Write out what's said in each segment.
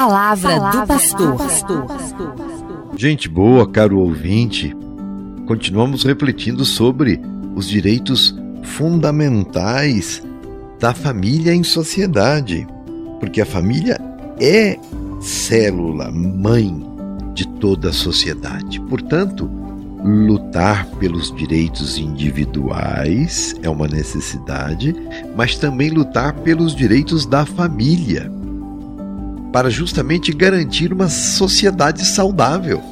palavra, palavra do pastor. Gente boa, caro ouvinte, continuamos refletindo sobre os direitos fundamentais da família em sociedade, porque a família é célula mãe de toda a sociedade. Portanto, lutar pelos direitos individuais é uma necessidade, mas também lutar pelos direitos da família, para justamente garantir uma sociedade saudável.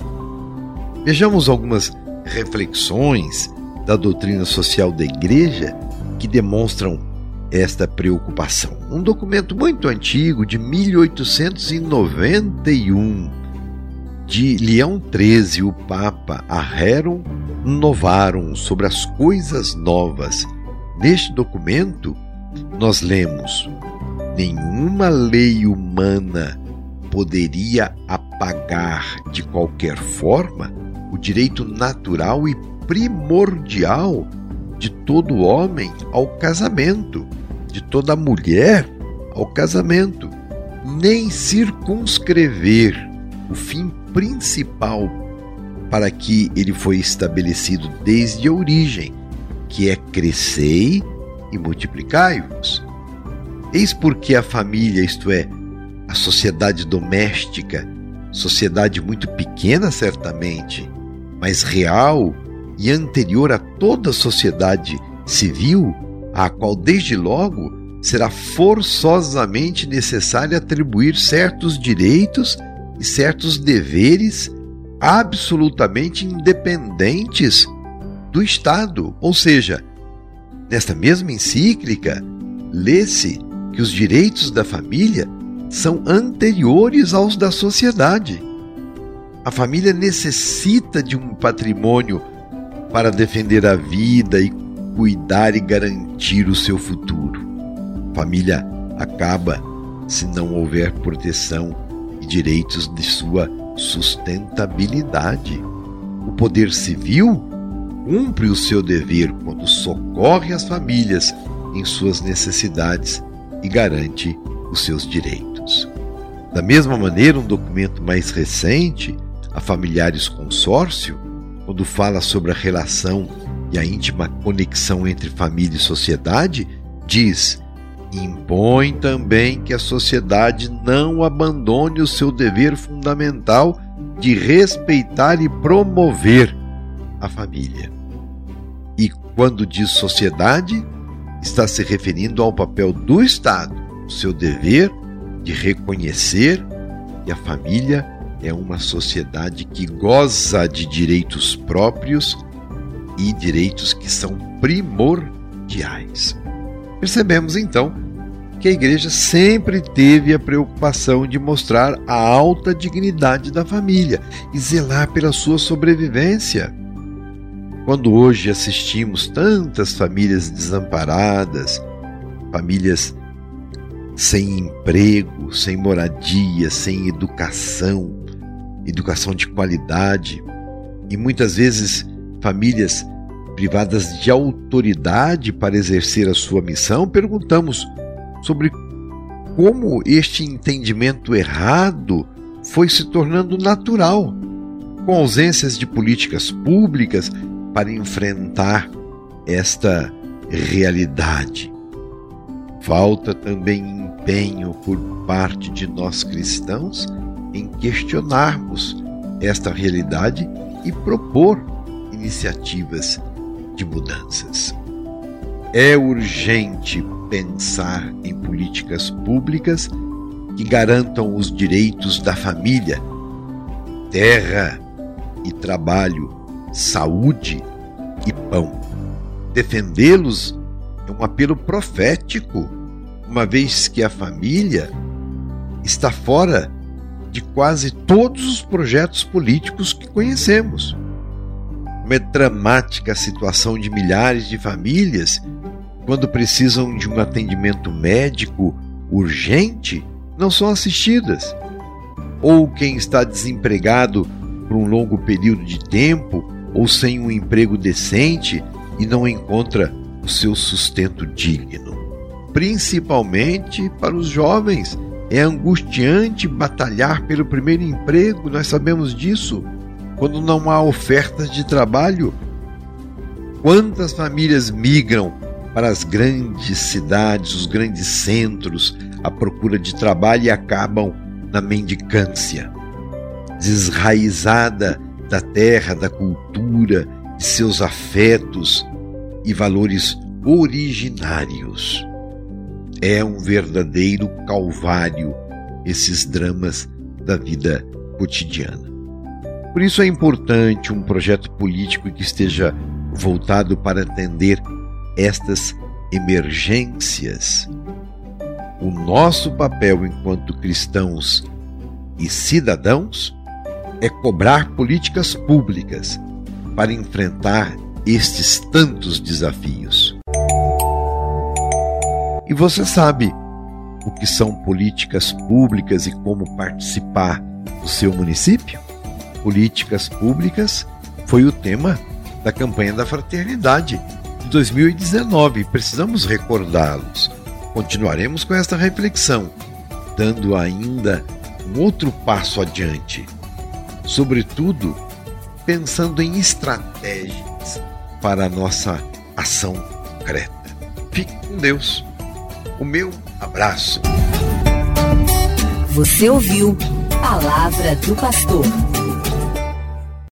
Vejamos algumas reflexões da doutrina social da Igreja que demonstram esta preocupação. Um documento muito antigo, de 1891, de Leão XIII, o Papa, a Novarum sobre as coisas novas. Neste documento, nós lemos: nenhuma lei humana poderia apagar de qualquer forma o direito natural e primordial de todo homem ao casamento, de toda mulher ao casamento, nem circunscrever o fim principal para que ele foi estabelecido desde a origem, que é crescei e multiplicai-vos. Eis porque a família, isto é, a sociedade doméstica, sociedade muito pequena certamente, mas real e anterior a toda a sociedade civil, à qual desde logo será forçosamente necessário atribuir certos direitos e certos deveres absolutamente independentes do Estado. Ou seja, nesta mesma encíclica, lê-se que os direitos da família são anteriores aos da sociedade. A família necessita de um patrimônio para defender a vida e cuidar e garantir o seu futuro. A família acaba se não houver proteção direitos de sua sustentabilidade. O poder civil cumpre o seu dever quando socorre as famílias em suas necessidades e garante os seus direitos. Da mesma maneira, um documento mais recente, a Familiares Consórcio, quando fala sobre a relação e a íntima conexão entre família e sociedade, diz impõe também que a sociedade não abandone o seu dever fundamental de respeitar e promover a família. E quando diz sociedade, está se referindo ao papel do Estado, o seu dever de reconhecer que a família é uma sociedade que goza de direitos próprios e direitos que são primordiais. Percebemos então que a igreja sempre teve a preocupação de mostrar a alta dignidade da família e zelar pela sua sobrevivência. Quando hoje assistimos tantas famílias desamparadas, famílias sem emprego, sem moradia, sem educação, educação de qualidade, e muitas vezes famílias privadas de autoridade para exercer a sua missão, perguntamos sobre como este entendimento errado foi se tornando natural, com ausências de políticas públicas para enfrentar esta realidade. Falta também empenho por parte de nós cristãos em questionarmos esta realidade e propor iniciativas de mudanças. É urgente pensar em políticas públicas que garantam os direitos da família, terra e trabalho, saúde e pão. Defendê-los é um apelo profético, uma vez que a família está fora de quase todos os projetos políticos que conhecemos uma dramática situação de milhares de famílias quando precisam de um atendimento médico urgente não são assistidas. Ou quem está desempregado por um longo período de tempo ou sem um emprego decente e não encontra o seu sustento digno. Principalmente para os jovens É angustiante batalhar pelo primeiro emprego, nós sabemos disso, quando não há ofertas de trabalho. Quantas famílias migram para as grandes cidades, os grandes centros, à procura de trabalho e acabam na mendicância, desraizada da terra, da cultura, de seus afetos e valores originários. É um verdadeiro calvário esses dramas da vida cotidiana. Por isso é importante um projeto político que esteja voltado para atender estas emergências. O nosso papel enquanto cristãos e cidadãos é cobrar políticas públicas para enfrentar estes tantos desafios. E você sabe o que são políticas públicas e como participar do seu município? Políticas públicas foi o tema da campanha da fraternidade de 2019. Precisamos recordá-los. Continuaremos com esta reflexão, dando ainda um outro passo adiante, sobretudo pensando em estratégias para a nossa ação concreta. Fique com Deus. O meu abraço. Você ouviu Palavra do Pastor.